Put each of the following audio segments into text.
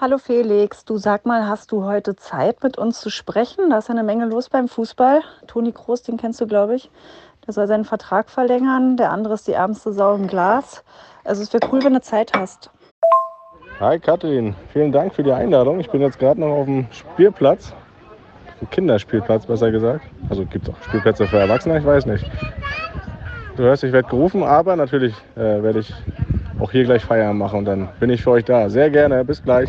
Hallo Felix, du sag mal, hast du heute Zeit mit uns zu sprechen? Da ist ja eine Menge los beim Fußball. Toni Kroos, den kennst du, glaube ich. Der soll seinen Vertrag verlängern. Der andere ist die ärmste Sau im Glas. Also es wäre cool, wenn du Zeit hast. Hi Katrin, vielen Dank für die Einladung. Ich bin jetzt gerade noch auf dem Spielplatz, dem Kinderspielplatz besser gesagt. Also gibt es auch Spielplätze für Erwachsene, ich weiß nicht. Du hörst, ich werde gerufen, aber natürlich äh, werde ich auch hier gleich Feierabend machen und dann bin ich für euch da. Sehr gerne, bis gleich.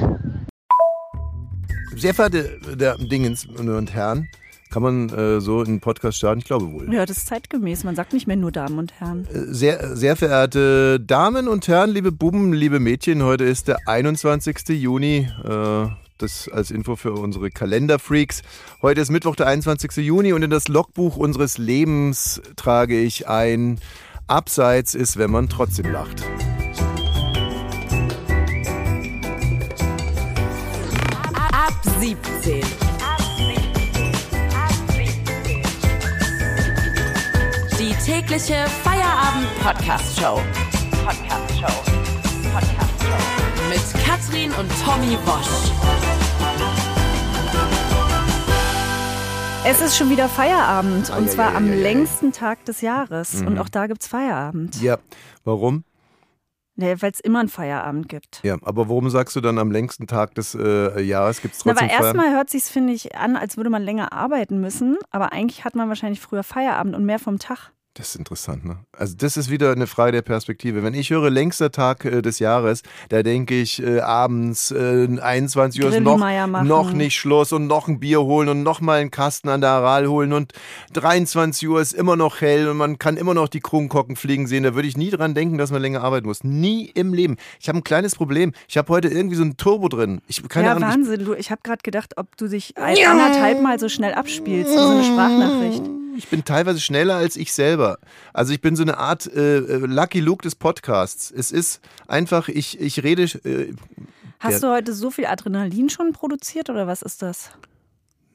Sehr verehrte der Dingens und Herren, kann man äh, so einen Podcast starten? Ich glaube wohl. Ja, das ist zeitgemäß. Man sagt nicht mehr nur Damen und Herren. Äh, sehr, sehr verehrte Damen und Herren, liebe Buben, liebe Mädchen, heute ist der 21. Juni. Äh, das als Info für unsere Kalenderfreaks. Heute ist Mittwoch, der 21. Juni und in das Logbuch unseres Lebens trage ich ein Abseits ist, wenn man trotzdem lacht. Tägliche Feierabend-Podcast-Show. Podcast-Show. Podcast-Show. Mit Katrin und Tommy Bosch. Es ist schon wieder Feierabend und Ah, zwar ja, am ja, ja, ja. längsten Tag des Jahres. Mhm. Und auch da gibt's Feierabend. Ja, warum? Nee, Weil es immer einen Feierabend gibt. Ja, aber warum sagst du dann am längsten Tag des äh, Jahres gibt es Na, trotzdem aber Feiern? erstmal hört sich's finde ich, an, als würde man länger arbeiten müssen. Aber eigentlich hat man wahrscheinlich früher Feierabend und mehr vom Tag. Das ist interessant, ne? Also das ist wieder eine Frage der Perspektive. Wenn ich höre längster Tag äh, des Jahres, da denke ich äh, abends äh, 21 Uhr ist noch, machen. noch nicht Schluss und noch ein Bier holen und noch mal einen Kasten an der Aral holen und 23 Uhr ist immer noch hell und man kann immer noch die Kronkorken fliegen sehen. Da würde ich nie dran denken, dass man länger arbeiten muss. Nie im Leben. Ich habe ein kleines Problem. Ich habe heute irgendwie so ein Turbo drin. Ich keine ja, Ahnung. Ich, Wahnsinn. Du, ich habe gerade gedacht, ob du dich ein, anderthalb Mal so schnell abspielst, so eine Sprachnachricht. Ich bin teilweise schneller als ich selber. Also ich bin so eine Art äh, äh, Lucky Luke des Podcasts. Es ist einfach, ich, ich rede. Äh, Hast du heute so viel Adrenalin schon produziert oder was ist das?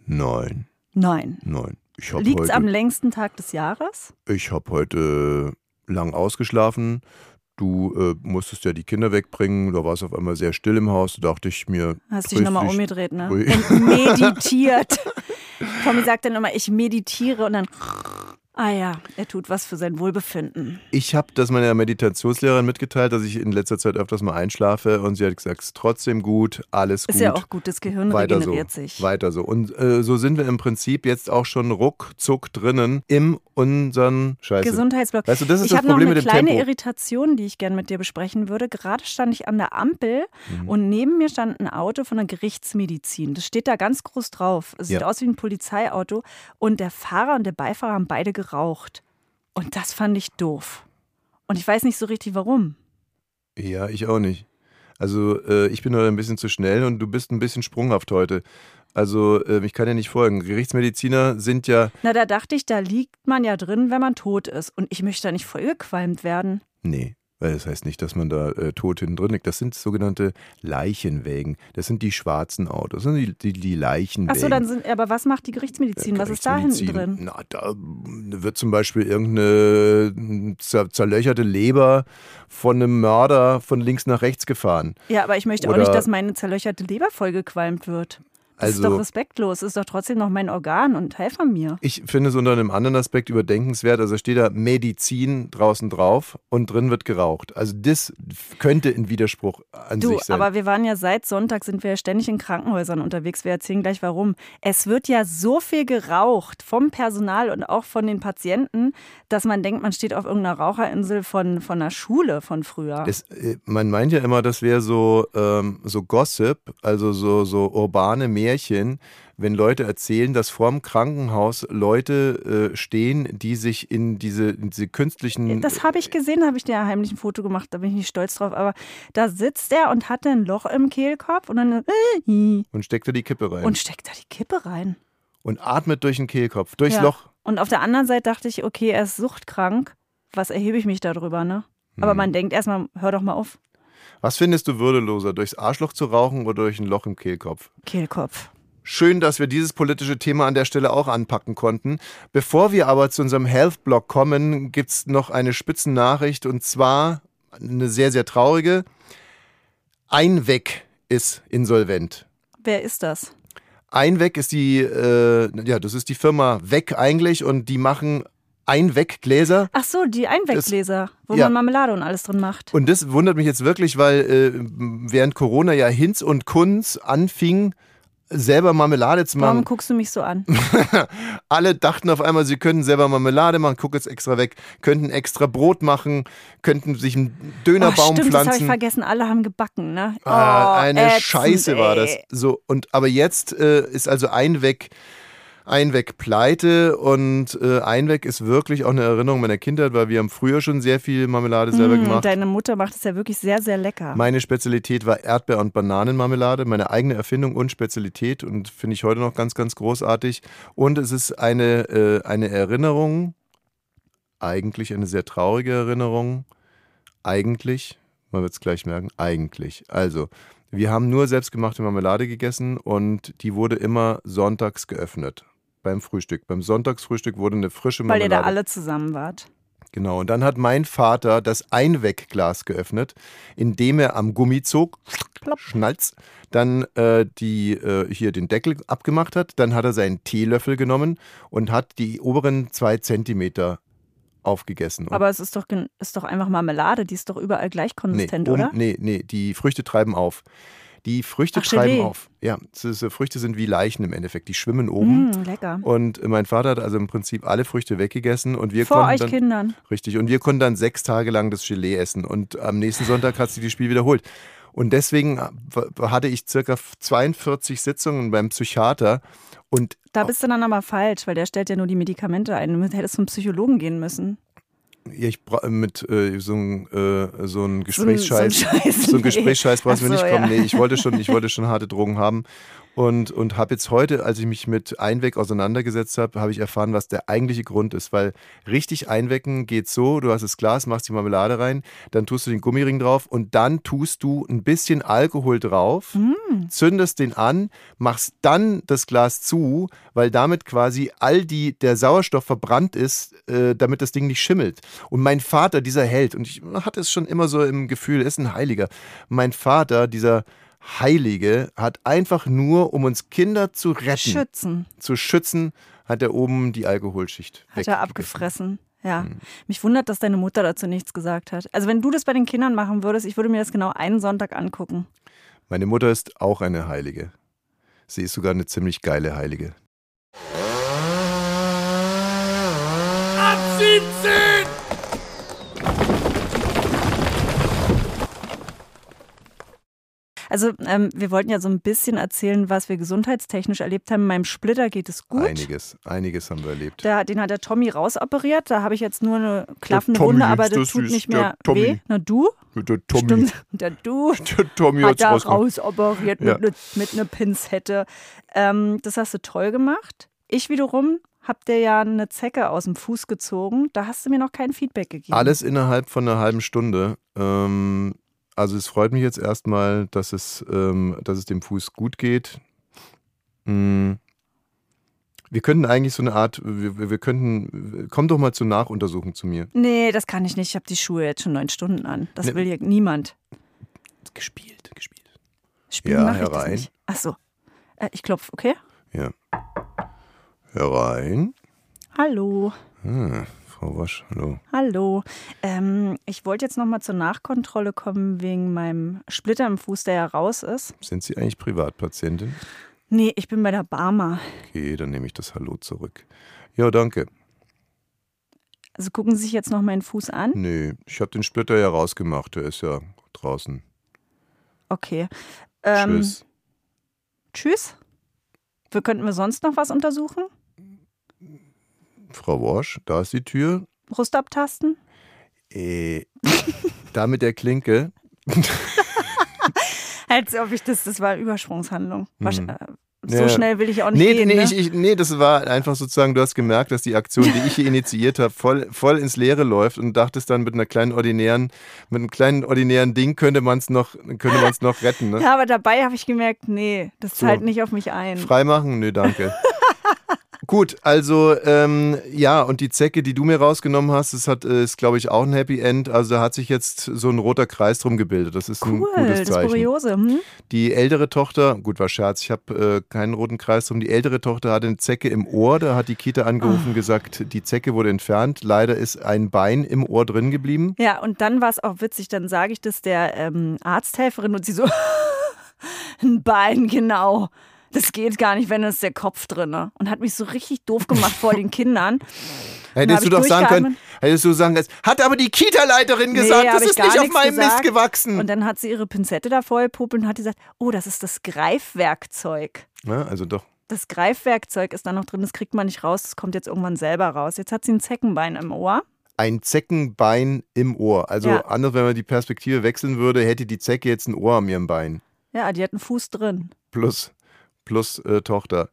nein, Nein. nein. Habe Liegt's am längsten Tag des Jahres? ich hab heute lang ausgeschlafen. Du äh, musstest ja die Kinder wegbringen. Da war es auf einmal sehr still im Haus. Da dachte ich mir. Hast dich nochmal umgedreht, ne? Und meditiert. Tommy sagt dann immer, ich meditiere und dann. Ah ja, er tut was für sein Wohlbefinden. Ich habe das meiner Meditationslehrerin mitgeteilt, dass ich in letzter Zeit öfters mal einschlafe. Und sie hat gesagt, es ist trotzdem gut, alles gut. Ist ja auch gut, das Gehirn Weiter regeneriert so, sich. Weiter so. Und äh, so sind wir im Prinzip jetzt auch schon ruckzuck drinnen in unseren Scheiße. Gesundheitsblock. Weißt du, das ist ich das habe noch Problem eine mit dem kleine Tempo. Irritation, die ich gerne mit dir besprechen würde. Gerade stand ich an der Ampel Mhm. und neben mir stand ein Auto von der Gerichtsmedizin. Das steht da ganz groß drauf. Es sieht Ja. aus wie ein Polizeiauto. Und der Fahrer und der Beifahrer haben beide geraucht. Und das fand ich doof. Und ich weiß nicht so richtig warum. Ja, ich auch nicht. Also äh, ich bin heute ein bisschen zu schnell und du bist ein bisschen sprunghaft heute. Also äh, ich kann dir nicht folgen. Gerichtsmediziner sind ja... Na, da dachte ich, da liegt man ja drin, wenn man tot ist. Und ich möchte da nicht vollgequalmt werden. Nee, das heißt nicht, dass man da äh, tot hinten drin liegt. Das sind sogenannte Leichenwägen. Das sind die schwarzen Autos. Das sind die, die, die Leichenwägen. Achso, dann sind, aber was macht die Gerichtsmedizin? Was ist da hinten Gerichtsmedizin, drin? Na, da wird zum Beispiel irgendeine zer zerlöcherte Leber von einem Mörder von links nach rechts gefahren. Ja, aber ich möchte auch Oder- nicht, dass meine zerlöcherte Leber vollgequalmt wird. Das ist Also- doch respektlos. Das ist doch trotzdem noch mein Organ und Teil von mir. Ich finde es unter einem anderen Aspekt überdenkenswert. Also steht da Medizin draußen drauf und drin wird geraucht. Also das könnte ein Widerspruch an Du, sich sein. aber wir waren ja seit Sonntag, sind wir ja ständig in Krankenhäusern unterwegs. Wir erzählen gleich warum. Es wird ja so viel geraucht vom Personal und auch von den Patienten, dass man denkt, man steht auf irgendeiner Raucherinsel von, von einer Schule von früher. Das, äh, man meint ja immer, das wäre so, ähm, so Gossip, also so, so urbane Märchen, wenn Leute erzählen, dass vorm Krankenhaus Leute äh, stehen, die sich in diese, in diese künstlichen. Das habe ich gesehen, habe ich dir heimlich ein Foto gemacht, da bin ich nicht stolz drauf. Aber da sitzt er und hat ein Loch im Kehlkopf und dann äh, und steckt da die Kippe rein. und steckt da die Kippe rein. Und atmet durch den Kehlkopf, durchs Ja. Loch. Und auf der anderen Seite dachte ich, okay, er ist suchtkrank. Was erhebe ich mich darüber, ne? Aber Hm. man denkt erstmal, hör doch mal auf. Was findest du würdeloser, durchs Arschloch zu rauchen oder durch ein Loch im Kehlkopf? Kehlkopf. Schön, dass wir dieses politische Thema an der Stelle auch anpacken konnten. Bevor wir aber zu unserem Health-Blog kommen, gibt es noch eine Spitzennachricht und zwar eine sehr, sehr traurige. Einweg ist insolvent. Wer ist das? Einweg ist die, äh, ja, das ist die Firma Weg eigentlich und die machen Einweggläser. Ach so, die Einweggläser, wo ja. man Marmelade und alles drin macht. Und das wundert mich jetzt wirklich, weil äh, während Corona ja Hinz und Kunz anfing, selber Marmelade zu machen. Warum guckst du mich so an? Alle dachten auf einmal, sie könnten selber Marmelade machen, guck jetzt extra weg, könnten extra Brot machen, könnten sich einen Dönerbaum oh, stimmt, pflanzen. Das habe ich vergessen, alle haben gebacken, ne? Oh, Ah, eine ätzend, Scheiße war das. ey. So, und aber jetzt äh, ist also Einweg, Einweg pleite und äh, Einweg ist wirklich auch eine Erinnerung meiner Kindheit, weil wir haben früher schon sehr viel Marmelade selber Mm, gemacht. Deine Mutter macht es ja wirklich sehr, sehr lecker. Meine Spezialität war Erdbeer- und Bananenmarmelade, meine eigene Erfindung und Spezialität und finde ich heute noch ganz, ganz großartig. Und es ist eine, äh, eine Erinnerung, eigentlich eine sehr traurige Erinnerung, eigentlich, man wird es gleich merken, eigentlich. Also, wir haben nur selbstgemachte Marmelade gegessen und die wurde immer sonntags geöffnet. Beim Frühstück. Beim Sonntagsfrühstück wurde eine frische weil Marmelade. ihr da alle zusammen wart. Genau, und dann hat mein Vater das Einwegglas geöffnet, indem er am Gummi zog, Plopp. Schnalz, dann äh, die, äh, hier den Deckel abgemacht hat, dann hat er seinen Teelöffel genommen und hat die oberen zwei Zentimeter aufgegessen. Aber es ist doch, ist doch einfach Marmelade, die ist doch überall gleich nee, konsistent, um- oder? nee, nee, die Früchte treiben auf. Die Früchte Ach, treiben Gelee. auf. Ja, Früchte sind wie Leichen im Endeffekt. Die schwimmen oben. Mm, lecker. Und mein Vater hat also im Prinzip alle Früchte weggegessen und wir Vor konnten euch dann, Kindern. Richtig. Und wir konnten dann sechs Tage lang das Gelee essen. Und am nächsten Sonntag hat sich das Spiel wiederholt. Und deswegen w- hatte ich circa 42 Sitzungen beim Psychiater. Und Da bist du dann aber falsch, weil der stellt ja nur die Medikamente ein. Du hättest zum Psychologen gehen müssen. Ja, ich bra- mit äh, so einem äh, so ein So Gesprächsscheiß. Scheiß. So ein. Gesprächsscheiß brauchst du mir so, nicht kommen. ja. Nee, ich wollte schon, ich wollte schon harte Drogen haben. Und, und habe jetzt heute, als ich mich mit Einweg auseinandergesetzt habe, habe ich erfahren, was der eigentliche Grund ist. Weil richtig einwecken geht so, du hast das Glas, machst die Marmelade rein, dann tust du den Gummiring drauf und dann tust du ein bisschen Alkohol drauf, Mm. zündest den an, machst dann das Glas zu, weil damit quasi all die, der Sauerstoff verbrannt ist, äh, damit das Ding nicht schimmelt. Und mein Vater, dieser Held, und ich hatte es schon immer so im Gefühl, er ist ein Heiliger. Mein Vater, dieser Heilige, hat einfach nur, um uns Kinder zu retten, Schützen zu schützen, hat er oben die Alkoholschicht hat er abgefressen. Ja. Hm. Mich wundert, dass deine Mutter dazu nichts gesagt hat. Also wenn du das bei den Kindern machen würdest, ich würde mir das genau einen Sonntag angucken. Meine Mutter ist auch eine Heilige. Sie ist sogar eine ziemlich geile Heilige. Also ähm, wir wollten ja so ein bisschen erzählen, was wir gesundheitstechnisch erlebt haben. Meinem Splitter geht es gut. Einiges, einiges haben wir erlebt. Der, den hat der Tommy rausoperiert. Da habe ich jetzt nur eine klaffende Tommy Wunde, aber das tut nicht der mehr weh. Na du? Der Tommy, Stimmt. Der du der Tommy hat da rausoperiert Ja. mit, ne, mit einer Pinzette. Ähm, das hast du toll gemacht. Ich wiederum hab dir ja eine Zecke aus dem Fuß gezogen. Da hast du mir noch kein Feedback gegeben. Alles innerhalb von einer halben Stunde. Ähm, also es freut mich jetzt erstmal, dass es, ähm, dass es dem Fuß gut geht. Mm. Wir könnten eigentlich so eine Art, wir, wir- könnten, komm doch mal zur Nachuntersuchung zu mir. Nee, das kann ich nicht. Ich habe die Schuhe jetzt schon neun Stunden an. Das Ne- will hier niemand. Gespielt, gespielt. Spielen Ja, mach ich das herein. nicht. Ach so. Äh, ich klopfe, okay? Ja. Herein. Hallo. Ah, Frau Wasch, hallo. Hallo. Ähm, ich wollte jetzt nochmal zur Nachkontrolle kommen wegen meinem Splitter im Fuß, der ja raus ist. Sind Sie eigentlich Privatpatientin? Nee, ich bin bei der Barmer. Okay, dann nehme ich das Hallo zurück. Ja, danke. Also gucken Sie sich jetzt noch meinen Fuß an. Nee, ich habe den Splitter ja rausgemacht. Der ist ja draußen. Okay. Ähm, Tschüss. Tschüss. Wir könnten wir sonst noch was untersuchen? Frau Wasch, da ist die Tür. Brust abtasten? Äh, da mit der Klinke. Als ob ich das, das war Übersprungshandlung. Hm. äh, So Ja. schnell will ich auch nicht Nee, gehen. nee, ne? ich, ich, nee, das war einfach sozusagen, du hast gemerkt, dass die Aktion, die ich hier initiiert habe, voll, voll ins Leere läuft und dachtest dann mit einer kleinen ordinären, mit einem kleinen ordinären Ding könnte man es noch, könnte man es noch retten. Ne? ja, aber dabei habe ich gemerkt, nee, das So. zahlt nicht auf mich ein. Freimachen? Nö, danke. Gut, also ähm, ja, und die Zecke, die du mir rausgenommen hast, das hat, äh, ist, glaube ich, auch ein Happy End. Also da hat sich jetzt so ein roter Kreis drum gebildet. Das ist ein Cool, gutes das Zeichen. Kuriose. Hm? Die ältere Tochter, gut, war Scherz, ich habe äh, keinen roten Kreis drum. Die ältere Tochter hatte eine Zecke im Ohr. Da hat die Kita angerufen und gesagt, die Zecke wurde entfernt. Leider ist ein Bein im Ohr drin geblieben. Ja, und dann war es auch witzig, dann sage ich das der ähm, Arzthelferin und sie so, ein Bein, genau. Das geht gar nicht, wenn es der Kopf drin ne? Und hat mich so richtig doof gemacht vor den Kindern. Hättest du doch sagen können, hättest du sagen können, hat aber die Kita-Leiterin gesagt, hab das ist nicht auf meinem Mist gesagt. gewachsen. Und dann hat sie ihre Pinzette da vollgepupelt und hat gesagt, oh, das ist das Greifwerkzeug. Ja, also doch. Das Greifwerkzeug ist da noch drin, das kriegt man nicht raus, das kommt jetzt irgendwann selber raus. Jetzt hat sie ein Zeckenbein im Ohr. Ein Zeckenbein im Ohr. Also Ja. anders, wenn man die Perspektive wechseln würde, hätte die Zecke jetzt ein Ohr am ihrem Bein. Ja, die hat einen Fuß drin. Plus, plus äh, Tochter.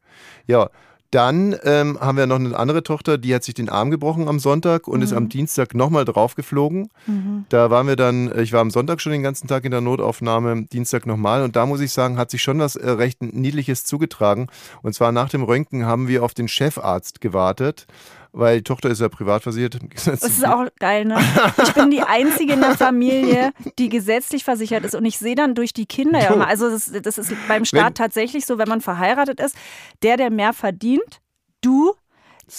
Ja, dann ähm, haben wir noch eine andere Tochter, die hat sich den Arm gebrochen am Sonntag und ist am Dienstag nochmal draufgeflogen. Da waren wir dann, äh, ich war am Sonntag schon den ganzen Tag in der Notaufnahme, Dienstag nochmal und da muss ich sagen, hat sich schon was äh, recht Niedliches zugetragen. Und zwar nach dem Röntgen haben wir auf den Chefarzt gewartet, weil die Tochter ist ja privat versichert. Das ist auch geil, ne? Ich bin die Einzige in der Familie, die gesetzlich versichert ist. Und ich sehe dann durch die Kinder ja immer, also das, das ist beim Staat Wenn- tatsächlich so, wenn man verheiratet ist, der, der mehr verdient, du,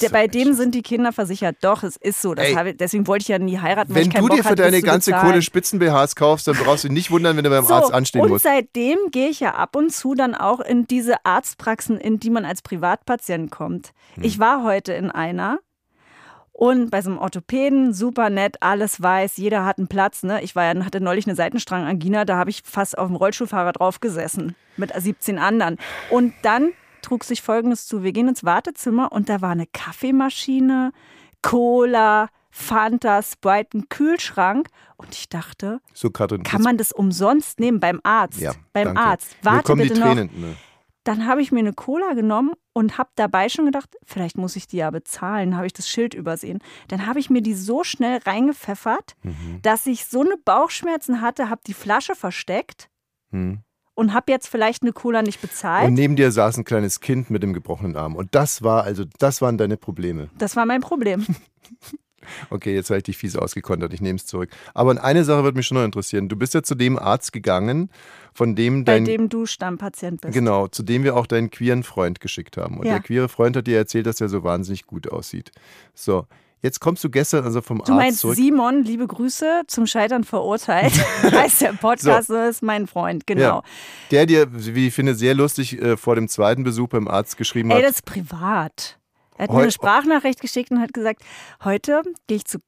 der, bei dem sind die Kinder versichert. Doch, es ist so. Habe, deswegen wollte ich ja nie heiraten. Wenn du Bock dir für hatte, deine ganze. Kohle Spitzen-BHs kaufst, dann brauchst du dich nicht wundern, wenn du beim So, Arzt anstehen und musst. seitdem gehe ich ja ab und zu dann auch in diese Arztpraxen, in die man als Privatpatient kommt. Hm. Ich war heute in einer und bei so einem Orthopäden, super nett, alles weiß, jeder hat einen Platz. Ne? Ich war ja, hatte neulich eine Seitenstrangangina, da habe ich fast auf dem Rollstuhlfahrer drauf gesessen mit 17 anderen. Und dann trug sich Folgendes zu. Wir gehen ins Wartezimmer und da war eine Kaffeemaschine, Cola, Fanta, Sprite, ein Kühlschrank. Und ich dachte, So, Katrin, kann man das umsonst nehmen beim Arzt? ja, beim danke. Arzt. Warte bitte noch. Tränen. Ne. Dann habe ich mir eine Cola genommen und habe dabei schon gedacht, vielleicht muss ich die ja bezahlen. Habe ich das Schild übersehen. Dann habe ich mir die so schnell reingepfeffert, Mhm. dass ich so eine Bauchschmerzen hatte, habe die Flasche versteckt Hm. Und habe jetzt vielleicht eine Cola nicht bezahlt. Und neben dir saß ein kleines Kind mit dem gebrochenen Arm. Und das war, also, das waren deine Probleme. das war mein Problem. Okay, jetzt habe ich dich fies ausgekontert, ich nehme es zurück. Aber eine Sache würde mich schon noch interessieren. Du bist ja zu dem Arzt gegangen, von dem bei dein. dem du Stammpatient bist. Genau, zu dem wir auch deinen queeren Freund geschickt haben. Und Ja. der queere Freund hat dir erzählt, dass er so wahnsinnig gut aussieht. So, jetzt kommst du gestern also vom Du Arzt meinst zurück. Simon, liebe Grüße, zum Scheitern verurteilt. heißt der Podcast, das ist mein Freund, genau. Ja, der dir, wie ich finde, sehr lustig äh, vor dem zweiten Besuch beim Arzt geschrieben Ey, hat. das ist privat. Er hat mir eine Sprachnachricht geschickt und hat gesagt, heute gehe ich zu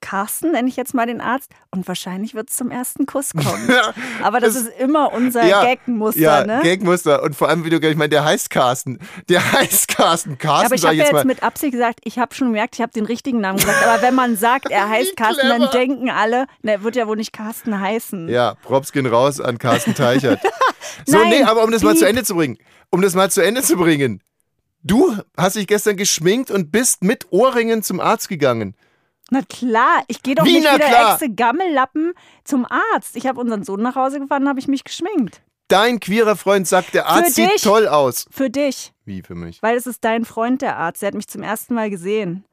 Carsten, nenne ich jetzt mal den Arzt, und wahrscheinlich wird es zum ersten Kuss kommen. Aber das, Das- ist immer unser Ja, Gagmuster, ja, ne? Gagmuster. Und vor allem, wie du, ich meine, der heißt Carsten. Der heißt Carsten. Carsten, aber ich habe ich ja jetzt mal. mit Absicht gesagt, ich habe schon gemerkt, ich habe den richtigen Namen gesagt. Aber wenn man sagt, er heißt Carsten, dann denken alle, na, er wird ja wohl nicht Carsten heißen. Ja, Props gehen raus an Carsten Teichert. so, Nein, nee, aber um das mal piep. zu Ende zu bringen. Um das mal zu Ende zu bringen. Du hast dich gestern geschminkt und bist mit Ohrringen zum Arzt gegangen. Na klar, ich gehe doch Wie, nicht na wie der klar? Echse Gammellappen zum Arzt. Ich habe unseren Sohn nach Hause gefahren, habe ich mich geschminkt. Dein queerer Freund sagt, der Arzt dich. sieht toll aus. Für dich. Wie für mich? Weil es ist dein Freund, der Arzt. Der hat mich zum ersten Mal gesehen.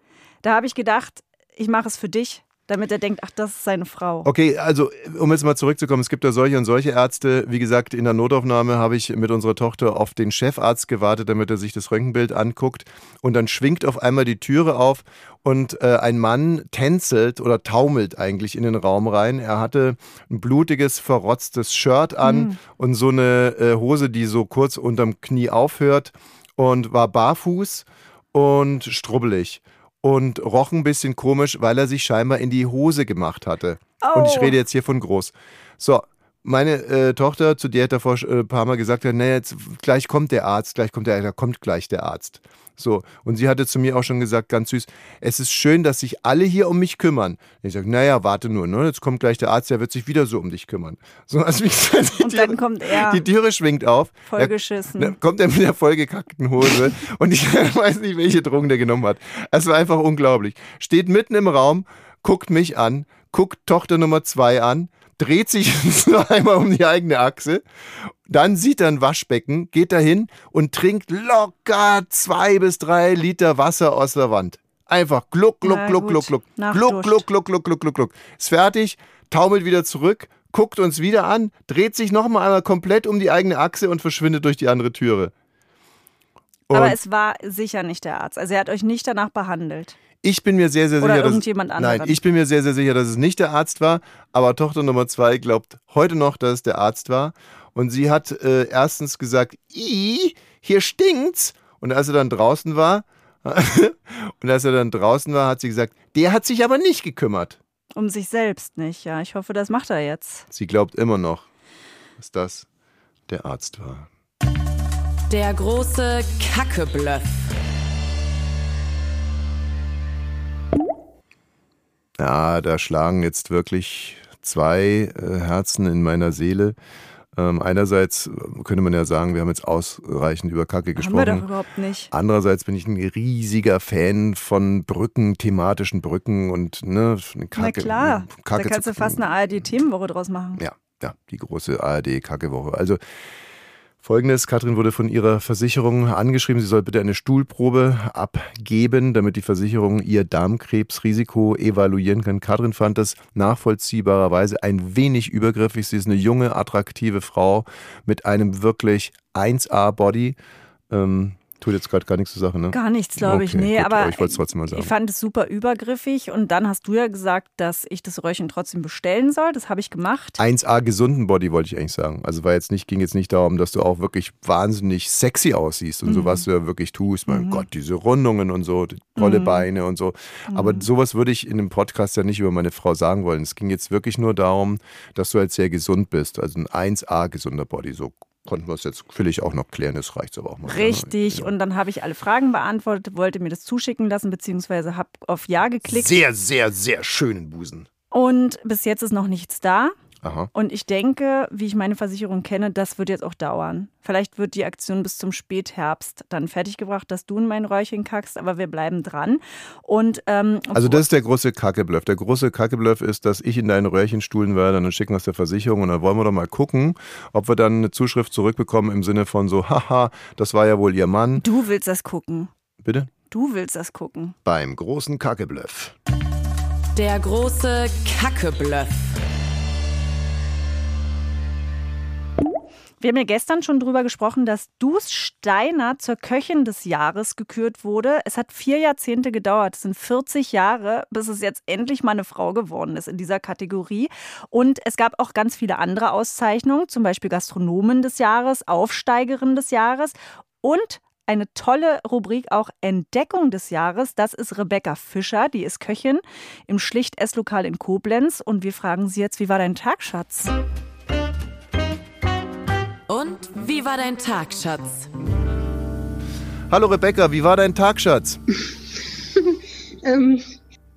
Da habe ich gedacht, ich mache es für dich, damit er denkt, ach, das ist seine Frau. Okay, also um jetzt mal zurückzukommen, es gibt da solche und solche Ärzte. Wie gesagt, in der Notaufnahme habe ich mit unserer Tochter auf den Chefarzt gewartet, damit er sich das Röntgenbild anguckt. Und dann schwingt auf einmal die Türe auf und äh, ein Mann tänzelt oder taumelt eigentlich in den Raum rein. Er hatte ein blutiges, verrotztes Shirt an und so eine äh, Hose, die so kurz unterm Knie aufhört und war barfuß und strubbelig und roch ein bisschen komisch, weil er sich scheinbar in die Hose gemacht hatte. Und ich Oh. rede jetzt hier von groß. So, meine äh, Tochter, zu der hat davor äh, ein paar Mal gesagt, naja, jetzt gleich kommt der Arzt, gleich kommt der, da kommt gleich der Arzt. So, und sie hatte zu mir auch schon gesagt, ganz süß, es ist schön, dass sich alle hier um mich kümmern. Ich sage, naja, warte nur, ne? jetzt kommt gleich der Arzt, der wird sich wieder so um dich kümmern. So, also wie gesagt, Und dann Türe, kommt er. die Türe schwingt auf. Vollgeschissen. Dann kommt er mit der vollgekackten Hose und ich weiß nicht, welche Drogen der genommen hat. Es war einfach unglaublich. Steht mitten im Raum, guckt mich an, guckt Tochter Nummer zwei an, dreht sich noch einmal um die eigene Achse, dann sieht er ein Waschbecken, geht dahin und trinkt locker zwei bis drei Liter Wasser aus der Wand. Einfach gluck, gluck, gluck, gluck, gluck, gluck, Durst. gluck, gluck, gluck, gluck, gluck, gluck. Ist fertig, taumelt wieder zurück, guckt uns wieder an, dreht sich noch mal einmal komplett um die eigene Achse und verschwindet durch die andere Türe. Und Aber es war sicher nicht der Arzt. Also er hat euch nicht danach behandelt. Ich bin mir sehr, sehr Oder sicher, dass irgendjemand anderen. Nein, ich bin mir sehr, sehr sicher, dass es nicht der Arzt war. Aber Tochter Nummer zwei glaubt heute noch, dass es der Arzt war. Und sie hat äh, erstens gesagt, I, hier stinkt's. Und als er dann draußen war, und als er dann draußen war, hat sie gesagt, der hat sich aber nicht gekümmert. Um sich selbst nicht, ja. Ich hoffe, das macht er jetzt. Sie glaubt immer noch, dass das der Arzt war. Der große Kackebluff. Ja, da schlagen jetzt wirklich zwei äh, Herzen in meiner Seele. Ähm, einerseits äh, könnte man ja sagen, wir haben jetzt ausreichend über Kacke Haben wir doch gesprochen. überhaupt nicht. Andererseits bin ich ein riesiger Fan von Brücken, thematischen Brücken und ne, eine Na Kacke. klar, Kacke da kannst du fast eine ARD-Themenwoche draus machen. Ja, ja, die große ARD-Kackewoche. Also folgendes, Katrin wurde von ihrer Versicherung angeschrieben, sie soll bitte eine Stuhlprobe abgeben, damit die Versicherung ihr Darmkrebsrisiko evaluieren kann. Katrin fand das nachvollziehbarerweise ein wenig übergriffig. Sie ist eine junge, attraktive Frau mit einem wirklich 1A-Body. Ähm, tut jetzt gerade gar nichts zur Sache, ne? Gar nichts, glaube ich. Okay, Nee, gut, aber aber ich wollte es trotzdem mal sagen. Ich fand es super übergriffig und dann hast du ja gesagt, dass ich das Röhrchen trotzdem bestellen soll. Das habe ich gemacht. 1A gesunden Body wollte ich eigentlich sagen. Also war jetzt nicht, ging jetzt nicht darum, dass du auch wirklich wahnsinnig sexy aussiehst und so, Mhm. was du ja wirklich tust. Mein Gott, diese Rundungen und so, die tolle Mhm. Beine und so. Aber sowas würde ich in einem Podcast ja nicht über meine Frau sagen wollen. Es ging jetzt wirklich nur darum, dass du halt sehr gesund bist. Also ein 1A gesunder Body. So konnten wir es jetzt völlig auch noch klären. Das reicht aber auch mal. Richtig. Ja. Und dann habe ich alle Fragen beantwortet, wollte mir das zuschicken lassen, beziehungsweise habe auf Ja geklickt. Sehr, sehr, sehr schönen Busen. Und bis jetzt ist noch nichts da. Aha. Und ich denke, wie ich meine Versicherung kenne, das wird jetzt auch dauern. Vielleicht wird die Aktion bis zum Spätherbst dann fertiggebracht, dass du in mein Röhrchen kackst, aber wir bleiben dran. Und ähm, Also das ist der große Kackebluff. Der große Kackebluff ist, dass ich in deinen Röhrchen stuhlen werde, dann schicken wir es der Versicherung und dann wollen wir doch mal gucken, ob wir dann eine Zuschrift zurückbekommen im Sinne von so, haha, das war ja wohl ihr Mann. du willst das gucken. Bitte? Du willst das gucken. Beim großen Kackebluff. Der große Kackebluff. Wir haben ja gestern schon drüber gesprochen, dass Dus Steiner zur Köchin des Jahres gekürt wurde. Es hat vier Jahrzehnte gedauert. Es sind 40 Jahre, bis es jetzt endlich mal eine Frau geworden ist in dieser Kategorie. Und es gab auch ganz viele andere Auszeichnungen, zum Beispiel Gastronomen des Jahres, Aufsteigerin des Jahres und eine tolle Rubrik auch Entdeckung des Jahres. Das ist Rebecca Fischer, die ist Köchin im Schlicht-Esslokal in Koblenz. Und wir fragen sie jetzt, wie war dein Tag, Schatz? Wie war dein Tag, Schatz? Hallo Rebecca, wie war dein Tag, Schatz? Ähm,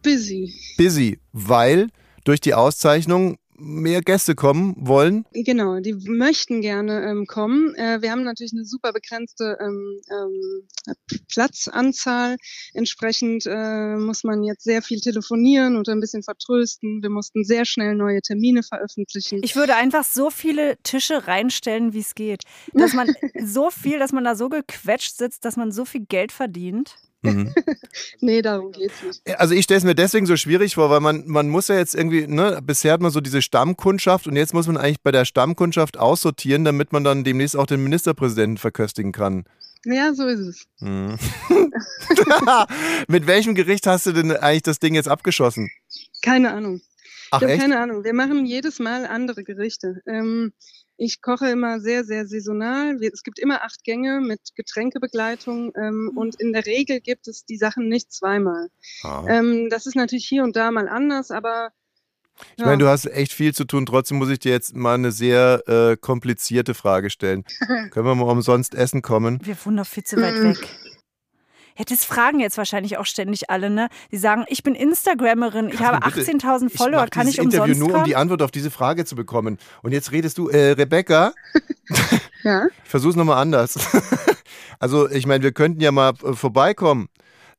busy. Busy, weil durch die Auszeichnung mehr Gäste kommen wollen. Genau, die möchten gerne ähm, kommen. Äh, wir haben natürlich eine super begrenzte ähm, ähm, Platzanzahl. Entsprechend äh, muss man jetzt sehr viel telefonieren und ein bisschen vertrösten. Wir mussten sehr schnell neue Termine veröffentlichen. Ich würde einfach so viele Tische reinstellen, wie es geht. Dass man so viel, dass man da so gequetscht sitzt, dass man so viel Geld verdient. Mhm. nee, darum geht's nicht. Also ich stelle es mir deswegen so schwierig vor, weil man, man muss ja jetzt irgendwie, ne, bisher hat man so diese Stammkundschaft und jetzt muss man eigentlich bei der Stammkundschaft aussortieren, damit man dann demnächst auch den Ministerpräsidenten verköstigen kann. Ja, so ist es. Mhm. Mit welchem Gericht hast du denn eigentlich das Ding jetzt abgeschossen? Keine Ahnung. Ach ich habe keine Ahnung. Wir machen jedes Mal andere Gerichte. Ähm, ich koche immer sehr, sehr saisonal. Wir, es gibt immer acht Gänge mit Getränkebegleitung ähm, und in der Regel gibt es die Sachen nicht zweimal. Ah. Ähm, das ist natürlich hier und da mal anders, aber Ich meine, du hast echt viel zu tun. Trotzdem muss ich dir jetzt mal eine sehr äh, komplizierte Frage stellen. Können wir mal umsonst essen kommen? Wir wohnen doch viel zu weit Mhm. weg. Ja, das fragen jetzt wahrscheinlich auch ständig alle, ne? Die sagen, ich bin Instagrammerin, ich habe Bitte, 18.000 Follower, mach kann ich umsonst Interview nur, um die Antwort auf diese Frage zu bekommen. Und jetzt redest du, äh, Rebecca, ja. ich versuch's nochmal anders. also, ich meine, wir könnten ja mal äh, vorbeikommen.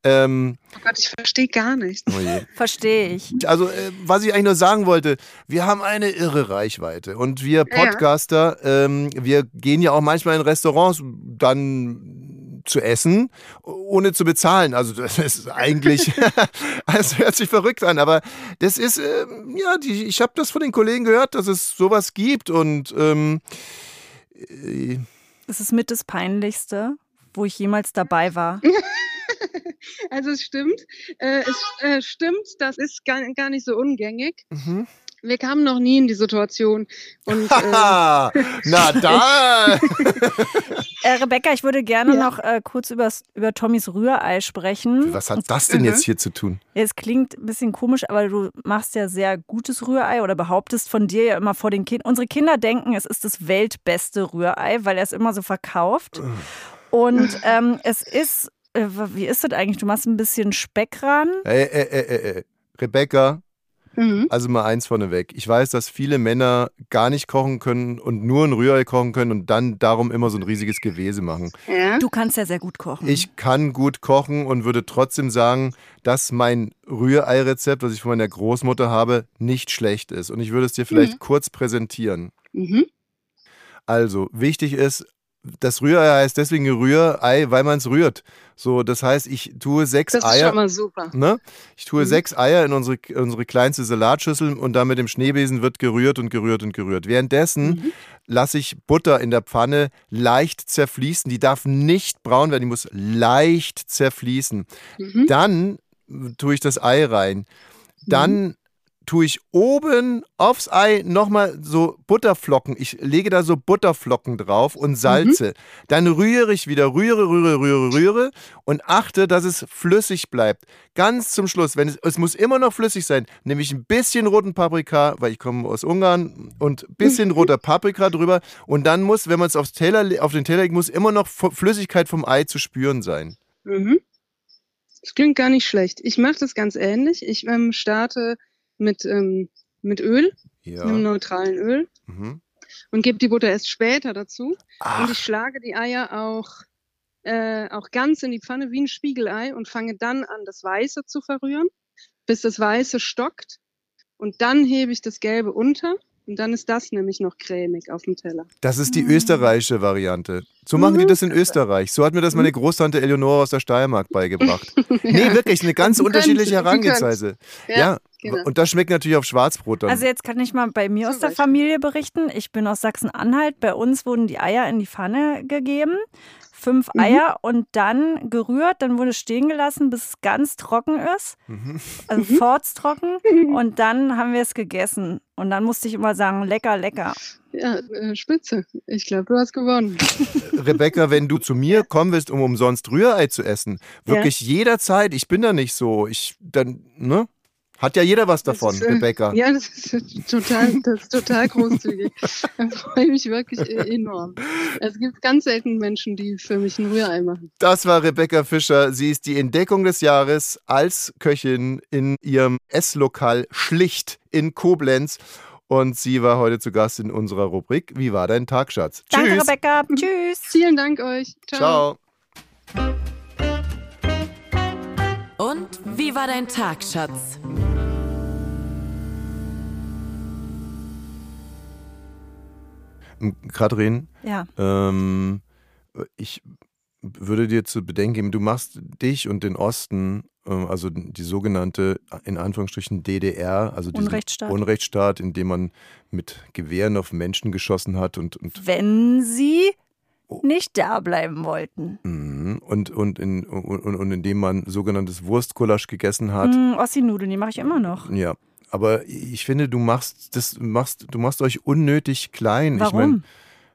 Ähm, Oh Gott, ich verstehe gar nichts. oh. Verstehe ich. Also, äh, was ich eigentlich nur sagen wollte, wir haben eine irre Reichweite und wir Ja. Podcaster, ähm, wir gehen ja auch manchmal in Restaurants dann zu essen, ohne zu bezahlen. Also das ist eigentlich, es hört sich verrückt an, aber das ist, ähm, ja, die, ich habe das von den Kollegen gehört, dass es sowas gibt und ähm, äh, Es ist mit das Peinlichste, wo ich jemals dabei war. Also es stimmt, äh, es äh, stimmt, das ist gar, gar nicht so ungängig. mhm. Wir kamen noch nie in die Situation. Und äh, na da! Äh, Rebecca, ich würde gerne Ja. noch äh, kurz übers, über Tommys Rührei sprechen. Was hat das denn Mhm. jetzt hier zu tun? Ja, Es klingt ein bisschen komisch, aber du machst ja sehr gutes Rührei oder behauptest von dir ja immer vor den Kindern. Unsere Kinder denken, es ist das weltbeste Rührei, weil er es immer so verkauft. Und ähm, es ist, äh, wie ist das eigentlich? Du machst ein bisschen Speck ran. Äh, äh, äh, äh, äh. Rebecca, mhm. Also mal eins vorneweg. Ich weiß, dass viele Männer gar nicht kochen können und nur ein Rührei kochen können und dann darum immer so ein riesiges Gewese machen. ja. Du kannst ja sehr gut kochen. Ich kann gut kochen und würde trotzdem sagen, dass mein Rührei-Rezept, was ich von meiner Großmutter habe, nicht schlecht ist. Und ich würde es dir vielleicht kurz präsentieren. Mhm. Also, wichtig ist, das Rührei heißt deswegen Rührei, weil man es rührt. So, das heißt, ich tue sechs Das ist Eier. schon mal super. Ne? Ich tue Mhm. sechs Eier in unsere, unsere kleinste Salatschüssel und dann mit dem Schneebesen wird gerührt und gerührt und gerührt. Währenddessen Mhm. lasse ich Butter in der Pfanne leicht zerfließen. Die darf nicht braun werden, die muss leicht zerfließen. Mhm. Dann tue ich das Ei rein. Dann tue ich oben aufs Ei nochmal so Butterflocken. Ich lege da so Butterflocken drauf und salze. Dann rühre ich wieder, rühre, rühre, rühre, rühre und achte, dass es flüssig bleibt. Ganz zum Schluss, wenn es, es muss immer noch flüssig sein, nehme ich ein bisschen roten Paprika, weil ich komme aus Ungarn, und ein bisschen roter Paprika drüber. Und dann muss, wenn man es aufs Teller, auf den Teller legt, muss immer noch Flüssigkeit vom Ei zu spüren sein. Mhm. Das klingt gar nicht schlecht. Ich mache das ganz ähnlich. Ich ähm, starte mit, ähm, mit Öl, Ja. einem neutralen Öl Mhm. und gebe die Butter erst später dazu. Und Ach, ich schlage die Eier auch, äh, auch ganz in die Pfanne wie ein Spiegelei und fange dann an, das Weiße zu verrühren, bis das Weiße stockt. Und dann hebe ich das Gelbe unter. Und dann ist das nämlich noch cremig auf dem Teller. das ist die österreichische Variante. So machen die das in Österreich. So hat mir das meine Großtante Eleonore aus der Steiermark beigebracht. Nee, wirklich, eine ganz unterschiedliche Herangehensweise. Ja, Ja, genau. und das schmeckt natürlich auf Schwarzbrot dann. Also jetzt kann ich mal bei mir Zum aus der Beispiel. Familie berichten. Ich bin aus Sachsen-Anhalt. Bei uns wurden die Eier in die Pfanne gegeben. Fünf Mhm. Eier und dann gerührt. Dann wurde es stehen gelassen, bis es ganz trocken ist. Mhm. Also Mhm. fortstrocken. Und dann haben wir es gegessen. Und dann musste ich immer sagen, lecker, lecker. Ja, äh, spitze. Ich glaube, du hast gewonnen. Rebecca, wenn du zu mir kommen willst, um umsonst Rührei zu essen, wirklich jederzeit, ich bin da nicht so, ich, dann, ne? Hat ja jeder was davon, ist, Rebecca. Ja, das ist total, das ist total großzügig. Da freue ich mich wirklich enorm. Es gibt ganz selten Menschen, die für mich ein Rührei machen. Das war Rebecca Fischer. Sie ist die Entdeckung des Jahres als Köchin in ihrem Esslokal Schlicht in Koblenz. Und sie war heute zu Gast in unserer Rubrik Wie war dein Tag, Schatz? Danke, Tschüss. Rebecca. Tschüss. Vielen Dank euch. Ciao. Und wie war dein Tag, Schatz? Katrin, Ja. ähm, ich würde dir zu bedenken geben, du machst dich und den Osten, ähm, also die sogenannte, in Anführungsstrichen DDR, also diesen Unrechtsstaat. Unrechtsstaat, in dem man mit Gewehren auf Menschen geschossen hat und, und Wenn sie Oh. nicht da bleiben wollten. Mhm. Und, und, in, und, und, und indem man sogenanntes Wurstgulasch gegessen hat. Mm, Ossi-Nudeln, die mache ich immer noch. Ja. Aber ich finde, du machst das machst, du machst euch unnötig klein. Ich Warum? meine,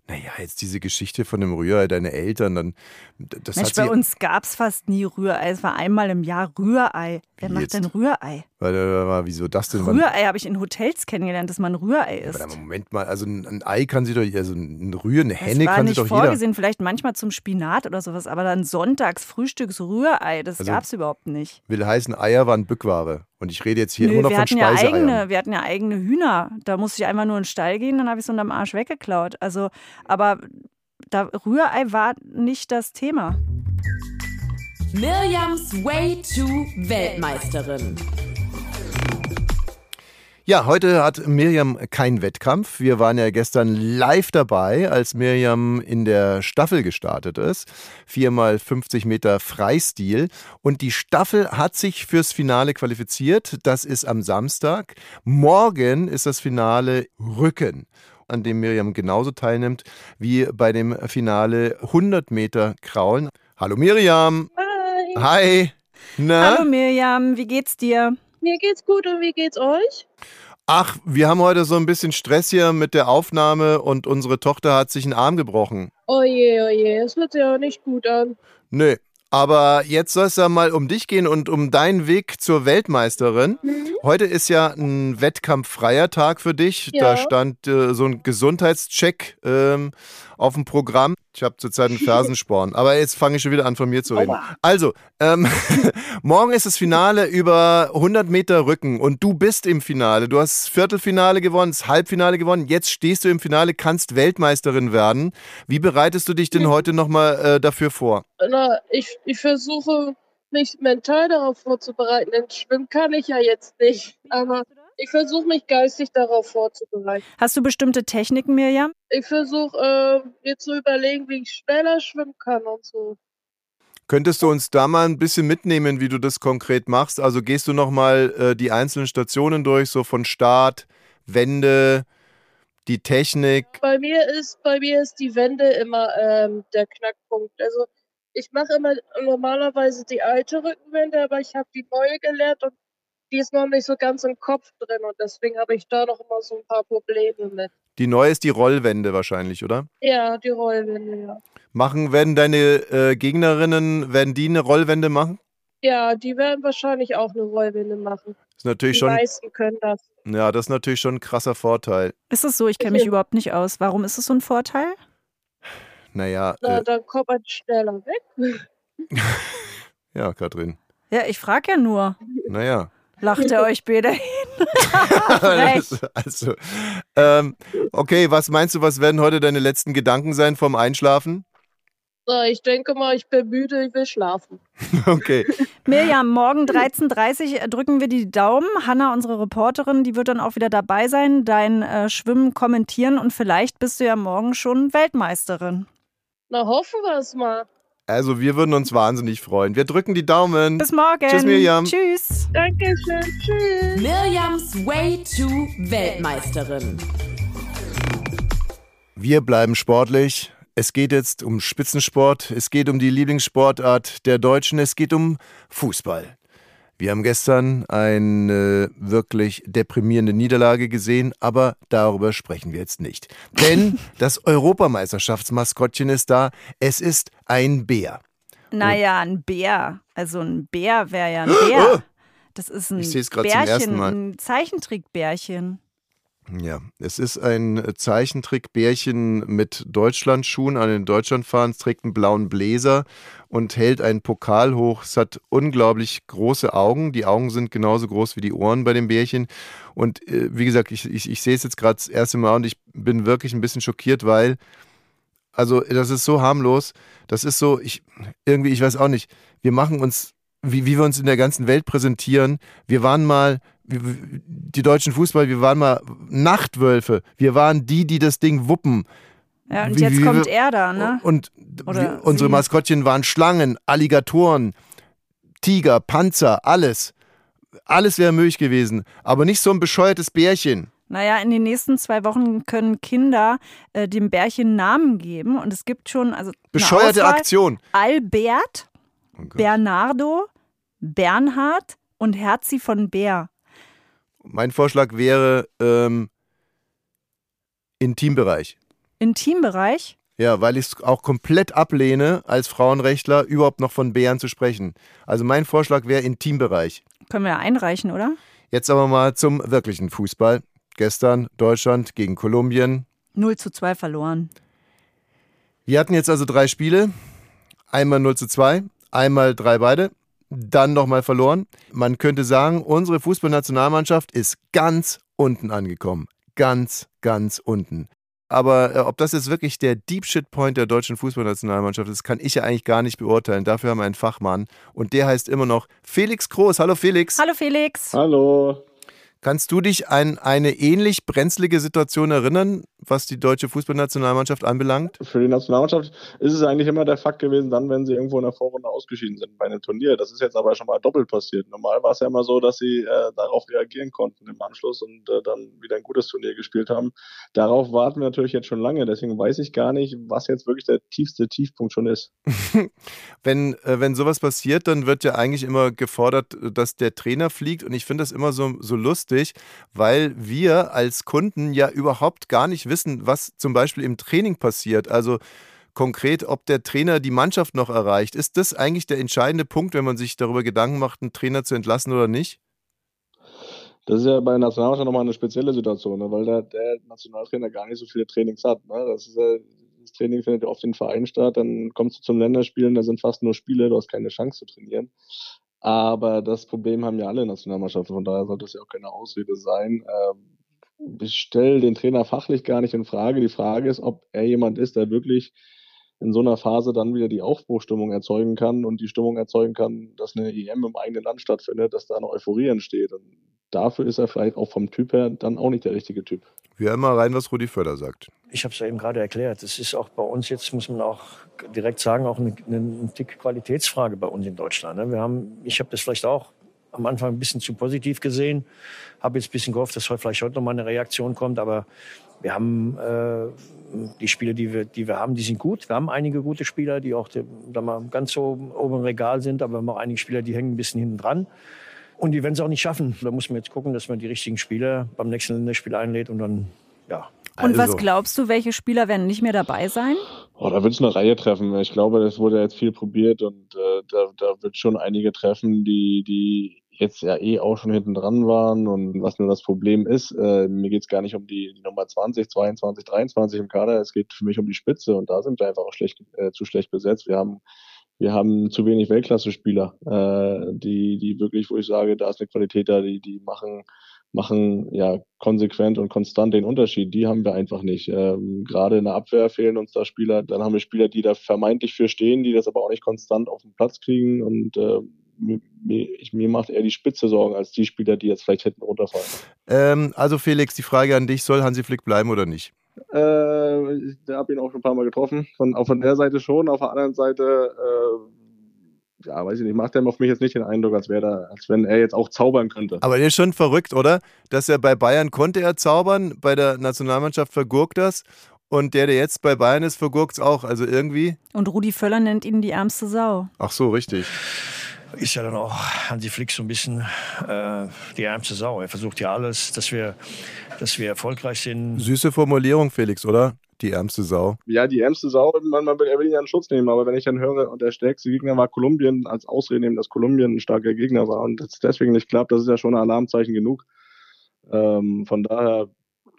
naja, jetzt diese Geschichte von dem Rührei, deine Eltern, dann das Mensch, bei uns gab es fast nie Rührei. Es war einmal im Jahr Rührei. Wer macht jetzt? denn Rührei? weil, äh, war, wieso das denn? Rührei habe ich in Hotels kennengelernt, dass man Rührei isst. aber Moment mal, also ein, Ei kann sie doch, also ein Rühr, eine Das Henne war kann sie nicht doch jeder. vorgesehen, vielleicht manchmal zum Spinat oder sowas, aber dann sonntags Frühstücksrührei, das Also- gab es überhaupt nicht. Will heißen, Eier waren Bückware. Und ich rede jetzt hier Nö, immer noch wir von hatten ja eigene, wir hatten ja eigene Hühner. Da musste ich einmal nur in den Stall gehen, dann habe ich es unterm Arsch weggeklaut. Also, aber da, Rührei war nicht das Thema. Mirjams Way to Weltmeisterin. Ja, heute hat Mirjam keinen Wettkampf. Wir waren ja gestern live dabei, als Mirjam in der Staffel gestartet ist. Viermal 50 Meter Freistil. Und die Staffel hat sich fürs Finale qualifiziert. Das ist am Samstag. Morgen ist das Finale Rücken an dem Mirjam genauso teilnimmt wie bei dem Finale 100 Meter Kraulen. Hallo Mirjam. Hi. Hi. Na? Hallo Mirjam, wie geht's dir? Mir geht's gut und wie geht's euch? Ach, wir haben heute so ein bisschen Stress hier mit der Aufnahme und unsere Tochter hat sich einen Arm gebrochen. Oh je, oh je, es hört sich ja nicht gut an. Nö. Aber jetzt soll es ja mal um dich gehen und um deinen Weg zur Weltmeisterin. Mhm. Heute ist ja ein wettkampffreier Tag für dich. Ja. Da stand äh, so ein Gesundheitscheck ähm, auf dem Programm. Ich habe zurzeit einen Fersensporn. Aber jetzt fange ich schon wieder an, von mir zu reden. Also, ähm, morgen ist das Finale über 100 Meter Rücken und du bist im Finale. Du hast das Viertelfinale gewonnen, das Halbfinale gewonnen. Jetzt stehst du im Finale, kannst Weltmeisterin werden. Wie bereitest du dich denn heute nochmal äh, dafür vor? Na, ich, ich versuche mich mental darauf vorzubereiten, denn schwimmen kann ich ja jetzt nicht. Aber ich versuche mich geistig darauf vorzubereiten. Hast du bestimmte Techniken, Mirjam? Ich versuche äh, mir zu überlegen, wie ich schneller schwimmen kann und so. Könntest du uns da mal ein bisschen mitnehmen, wie du das konkret machst? Also gehst du nochmal äh, die einzelnen Stationen durch, so von Start, Wende, die Technik. Bei mir ist, bei mir ist die Wende immer ähm, der Knackpunkt. Also ich mache immer normalerweise die alte Rückenwende, aber ich habe die neue gelernt und die ist noch nicht so ganz im Kopf drin und deswegen habe ich da noch immer so ein paar Probleme mit. Die neue ist die Rollwende wahrscheinlich, oder? Ja, die Rollwende, ja. Machen, werden deine äh, Gegnerinnen, werden die eine Rollwende machen? Ja, die werden wahrscheinlich auch eine Rollwende machen. Das ist natürlich Die schon, meisten können das. ja, das ist natürlich schon ein krasser Vorteil. Ist es so? Ich kenne mich überhaupt nicht aus. Warum ist es so ein Vorteil? Naja, Na, äh, dann kommt man schneller weg. ja, Katrin. Ja, ich frage ja nur. Naja. Lacht er euch beide hin? Also, ähm, okay, was meinst du, was werden heute deine letzten Gedanken sein vom Einschlafen? Ich denke mal, ich bin müde, ich will schlafen. Okay. Mirjam, morgen 13.30 Uhr drücken wir die Daumen. Hanna, unsere Reporterin, die wird dann auch wieder dabei sein, dein äh, Schwimmen kommentieren und vielleicht bist du ja morgen schon Weltmeisterin. Na, hoffen wir es mal. Also, wir würden uns wahnsinnig freuen. Wir drücken die Daumen. Bis morgen. Tschüss, Mirjam. Tschüss. Dankeschön. Tschüss. Mirjams Way to Weltmeisterin. Wir bleiben sportlich. Es geht jetzt um Spitzensport. Es geht um die Lieblingssportart der Deutschen. Es geht um Fußball. Wir haben gestern eine wirklich deprimierende Niederlage gesehen, aber darüber sprechen wir jetzt nicht. Denn das Europameisterschaftsmaskottchen ist da. Es ist ein Bär. Naja, ein Bär. Also ein Bär wäre ja ein Bär. Das ist ein Ich Bärchen, ein Zeichentrickbärchen. Ja, es ist ein Zeichentrickbärchen mit Deutschlandschuhen an den Deutschlandfahnen, es trägt einen blauen Bläser und hält einen Pokal hoch. Es hat unglaublich große Augen. Die Augen sind genauso groß wie die Ohren bei dem Bärchen. Und äh, wie gesagt, ich, ich, ich sehe es jetzt gerade das erste Mal und ich bin wirklich ein bisschen schockiert, weil, also das ist so harmlos. Das ist so, ich irgendwie, ich weiß auch nicht, wir machen uns, wie, wie wir uns in der ganzen Welt präsentieren. Wir waren mal, die deutschen Fußball, wir waren mal Nachtwölfe. Wir waren die, die das Ding wuppen. Ja, und Wie- jetzt wie kommt er da, ne? Und wir, unsere. Maskottchen waren Schlangen, Alligatoren, Tiger, Panzer, alles. Alles wäre möglich gewesen. Aber nicht so ein bescheuertes Bärchen. Naja, in den nächsten zwei Wochen können Kinder äh, dem Bärchen Namen geben. Und es gibt schon also Bescheuerte. Aktion. Albert, Oh. Bernardo, Bernhard und Herzi von Bär. Mein Vorschlag wäre ähm, Intimbereich. Intimbereich. Ja, weil ich es auch komplett ablehne, als Frauenrechtler überhaupt noch von Bären zu sprechen. Also mein Vorschlag wäre Intimbereich. Können wir ja einreichen, oder? Jetzt aber mal zum wirklichen Fußball. Gestern Deutschland gegen Kolumbien. 0 zu 2 verloren. Wir hatten jetzt also drei Spiele. Einmal 0 zu 2, einmal drei beide, dann nochmal verloren. Man könnte sagen, unsere Fußballnationalmannschaft ist ganz unten angekommen. Ganz, ganz unten. Aber äh, ob das jetzt wirklich der Deep Shit Point der deutschen Fußballnationalmannschaft ist, kann ich ja eigentlich gar nicht beurteilen. Dafür haben wir einen Fachmann und der heißt immer noch Felix Groß. Hallo Felix. Hallo Felix. Hallo. Kannst du dich an eine ähnlich brenzlige Situation erinnern, was die deutsche Fußballnationalmannschaft anbelangt? Für die Nationalmannschaft ist es eigentlich immer der Fakt gewesen, dann, wenn sie irgendwo in der Vorrunde ausgeschieden sind bei einem Turnier. Das ist jetzt aber schon mal doppelt passiert. Normal war es ja immer so, dass sie äh, darauf reagieren konnten im Anschluss und äh, dann wieder ein gutes Turnier gespielt haben. Darauf warten wir natürlich jetzt schon lange. Deswegen weiß ich gar nicht, was jetzt wirklich der tiefste Tiefpunkt schon ist. wenn, äh, wenn sowas passiert, dann wird ja eigentlich immer gefordert, dass der Trainer fliegt. Und ich finde das immer so, so lustig, weil wir als Kunden ja überhaupt gar nicht wissen, was zum Beispiel im Training passiert. Also konkret, ob der Trainer die Mannschaft noch erreicht. Ist das eigentlich der entscheidende Punkt, wenn man sich darüber Gedanken macht, einen Trainer zu entlassen oder nicht? Das ist ja bei der Nationalmannschaft nochmal eine spezielle Situation, ne? weil der, der, Nationaltrainer gar nicht so viele Trainings hat. Ne? Das, ist, das, Training findet ja oft in Verein statt, dann kommst du zum Länderspielen, da sind fast nur Spiele, du hast keine Chance zu trainieren. Aber das Problem haben ja alle Nationalmannschaften, von daher sollte es ja auch keine Ausrede sein. Ähm, ich stelle den Trainer fachlich gar nicht in Frage. Die Frage ist, ob er jemand ist, der wirklich in so einer Phase dann wieder die Aufbruchstimmung erzeugen kann und die Stimmung erzeugen kann, dass eine EM im eigenen Land stattfindet, dass da eine Euphorie entsteht. Und dafür ist er vielleicht auch vom Typ her dann auch nicht der richtige Typ. Wir hören mal rein, was Rudi Förder sagt. Ich habe es ja eben gerade erklärt. Es ist auch bei uns jetzt, muss man auch direkt sagen, auch eine, eine, eine dicke Qualitätsfrage bei uns in Deutschland. Ne? Wir haben, ich habe das vielleicht auch am Anfang ein bisschen zu positiv gesehen. Habe jetzt ein bisschen gehofft, dass heute vielleicht heute noch mal eine Reaktion kommt. Aber wir haben äh, die Spieler, die wir, die wir haben, die sind gut. Wir haben einige gute Spieler, die auch da mal ganz so oben im Regal sind. Aber wir haben auch einige Spieler, die hängen ein bisschen hinten dran. Und die werden es auch nicht schaffen. Da muss man jetzt gucken, dass man die richtigen Spieler beim nächsten Länderspiel einlädt und dann, ja. Und also. was glaubst du, welche Spieler werden nicht mehr dabei sein? Oh, da wird es eine Reihe treffen. Ich glaube, das wurde jetzt viel probiert und äh, da, da wird schon einige treffen, die, die jetzt ja eh auch schon hinten dran waren. Und was nur das Problem ist, äh, mir geht es gar nicht um die, die, Nummer 20, 22, 23 im Kader. Es geht für mich um die Spitze und da sind wir einfach auch schlecht, äh, zu schlecht besetzt. Wir haben wir haben zu wenig Weltklasse-Spieler, äh, die, die wirklich, wo ich sage, da ist eine Qualität da, die, die machen, machen ja konsequent und konstant den Unterschied. Die haben wir einfach nicht. Ähm, Gerade in der Abwehr fehlen uns da Spieler. Dann haben wir Spieler, die da vermeintlich für stehen, die das aber auch nicht konstant auf den Platz kriegen. Und äh, mir, mir macht eher die Spitze Sorgen als die Spieler, die jetzt vielleicht hätten runterfallen. Ähm, also Felix, die Frage an dich, soll Hansi Flick bleiben oder nicht? Äh, ich habe ihn auch schon ein paar Mal getroffen. Von, auch von der Seite schon, auf der anderen Seite, äh, ja, weiß ich nicht, macht er auf mich jetzt nicht den Eindruck, als wäre als wenn er jetzt auch zaubern könnte. Aber der ist schon verrückt, oder? Dass er bei Bayern konnte er zaubern, bei der Nationalmannschaft vergurkt das. Und der, der jetzt bei Bayern ist, vergurkt es auch. Also irgendwie. Und Rudi Völler nennt ihn die ärmste Sau. Ach so, richtig ist ja dann auch Hansi Flick so ein bisschen äh, die ärmste Sau. Er versucht ja alles, dass wir, dass wir erfolgreich sind. Süße Formulierung, Felix, oder? Die ärmste Sau. Ja, die ärmste Sau, man, man, er will ihn ja in Schutz nehmen, aber wenn ich dann höre, und der stärkste Gegner war Kolumbien, als Ausrede nehmen, dass Kolumbien ein starker Gegner war und es deswegen nicht klappt, das ist ja schon ein Alarmzeichen genug. Ähm, von daher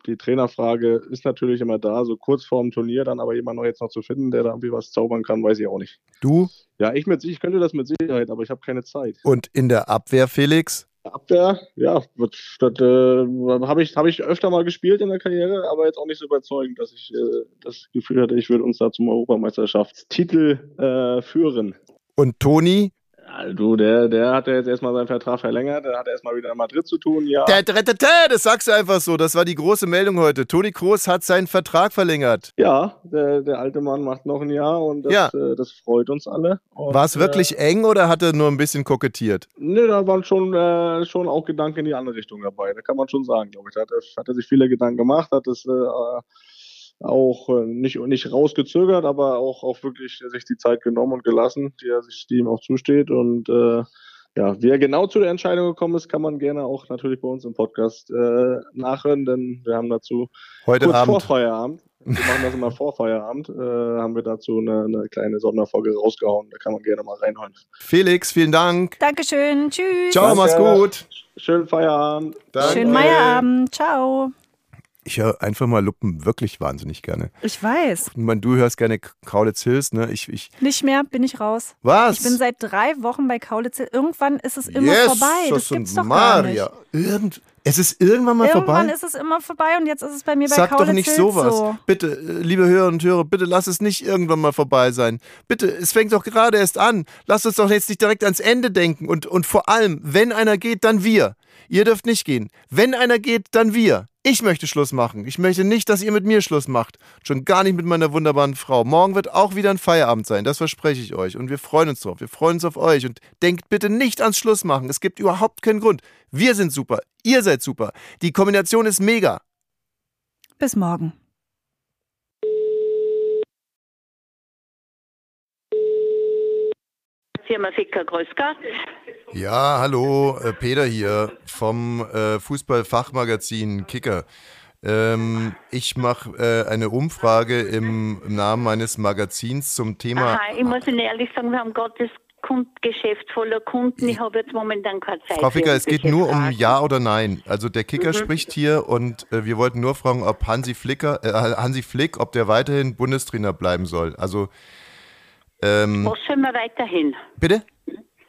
die Trainerfrage ist natürlich immer da, so kurz vorm Turnier, dann aber jemand noch jetzt noch zu finden, der da irgendwie was zaubern kann, weiß ich auch nicht. Du? Ja, ich mit ich könnte das mit Sicherheit, aber ich habe keine Zeit. Und in der Abwehr, Felix? Abwehr, ja, das äh, habe ich, hab ich öfter mal gespielt in der Karriere, aber jetzt auch nicht so überzeugend, dass ich äh, das Gefühl hatte, ich würde uns da zum Europameisterschaftstitel äh, führen. Und Toni, du, der, der hat ja jetzt erstmal seinen Vertrag verlängert, der hat erstmal wieder in Madrid zu tun, ja. Der, der, der, das sagst du einfach so, das war die große Meldung heute. Toni Kroos hat seinen Vertrag verlängert. Ja, der, der alte Mann macht noch ein Jahr und das, ja. äh, das freut uns alle. War es wirklich äh, eng oder hat er nur ein bisschen kokettiert? Ne, da waren schon, äh, schon auch Gedanken in die andere Richtung dabei, da kann man schon sagen, glaube ich. Da hat, hat er sich viele Gedanken gemacht, hat es äh, auch äh, nicht, nicht rausgezögert, aber auch, auch wirklich sich die Zeit genommen und gelassen, die er sich die ihm auch zusteht. Und äh, ja, wie er genau zu der Entscheidung gekommen ist, kann man gerne auch natürlich bei uns im Podcast äh, nachhören, denn wir haben dazu heute kurz Abend. vor Feierabend. Wir machen das immer vor Feierabend. Äh, haben wir dazu eine, eine, kleine Sonderfolge rausgehauen. Da kann man gerne mal reinhören. Felix, vielen Dank. Dankeschön. Tschüss. Ciao, mach's gut. Schönen Feierabend. Danke. Schönen Feierabend. Ciao. Ich höre einfach mal Luppen wirklich wahnsinnig gerne. Ich weiß. Ich meine, du hörst gerne Kaulitz Hills, ne? Ich, ich Nicht mehr, bin ich raus. Was? Ich bin seit drei Wochen bei Kaulitz Hills. Irgendwann ist es immer yes, vorbei. Das, das gibt's doch Maria. gar nicht. Irgend Es ist irgendwann mal Irgendwann vorbei. ist es immer vorbei und jetzt ist es bei mir bei Sag doch Kaulitz nicht Hills sowas. so. Bitte, äh, liebe Hörer und Hörer, bitte lass es nicht irgendwann mal vorbei sein. Bitte, es fängt doch gerade erst an. Lasst uns doch jetzt nicht direkt ans Ende denken. Und, und vor allem, wenn einer geht, dann wir. Ihr dürft nicht gehen. Wenn einer geht, dann wir. Ich möchte Schluss machen. Ich möchte nicht, dass ihr mit mir Schluss macht. Schon gar nicht mit meiner wunderbaren Frau. Morgen wird auch wieder ein Feierabend sein. Das verspreche ich euch. Und wir freuen uns drauf. Wir freuen uns auf euch. Und denkt bitte nicht ans Schluss machen. Es gibt überhaupt keinen Grund. Wir sind super. Ihr seid super. Die Kombination ist mega. Bis morgen. Firma Ficker, Gott. Ja, hallo, äh, Peter hier vom äh, Fußballfachmagazin Kicker. Ähm, ich mache äh, eine Umfrage im, im Namen meines Magazins zum Thema. Aha, ich muss Ihnen ehrlich sagen, wir haben gerade das Kundgeschäft voller Kunden. Ich habe jetzt momentan keine Zeit. Frau Ficker, es geht nur um Fragen. Ja oder Nein. Also der Kicker Mhm. spricht hier und äh, wir wollten nur fragen, ob Hansi Flicker, äh, Hansi Flick, ob der weiterhin Bundestrainer bleiben soll. Also ähm, Was sollen wir weiterhin? bitte?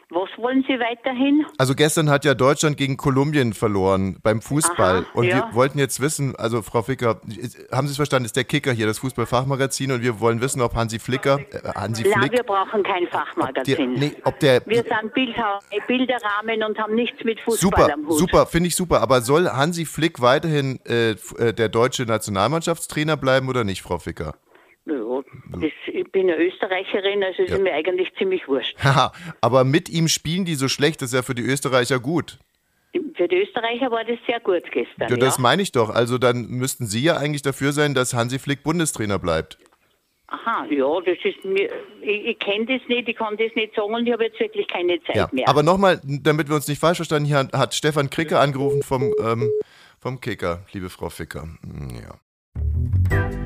Was wollen Sie weiterhin? Also gestern hat ja Deutschland gegen Kolumbien verloren beim Fußball. Aha, und ja. wir wollten jetzt wissen, also Frau Ficker, haben Sie es verstanden, ist der Kicker hier, das Fußballfachmagazin und wir wollen wissen, ob Hansi Flicker, äh, Hansi Nein, Flick, wir brauchen kein der, Fachmagazin. nee, ob der, Wir sind Bildhauer, Bilderrahmen und haben nichts mit Fußball super, am Hut. super, finde ich super, aber soll Hansi Flick weiterhin äh, äh, der deutsche Nationalmannschaftstrainer bleiben oder nicht, Frau Ficker? Ja, das, bin eine Österreicherin, also ist Ja. mir eigentlich ziemlich wurscht. Haha, aber mit ihm spielen die so schlecht, das ist ja für die Österreicher gut. Für die Österreicher war das sehr gut gestern. Ja, das ja. meine ich doch. Also dann müssten Sie ja eigentlich dafür sein, dass Hansi Flick Bundestrainer bleibt. Aha, ja, das ist mir, ich, ich kenne das nicht, ich kann das nicht sagen und ich habe jetzt wirklich keine Zeit Ja, mehr. aber nochmal, damit wir uns nicht falsch verstanden, hier hat Stefan Kricke angerufen vom, ähm, vom Kicker, liebe Frau Ficker. Hm, Ja.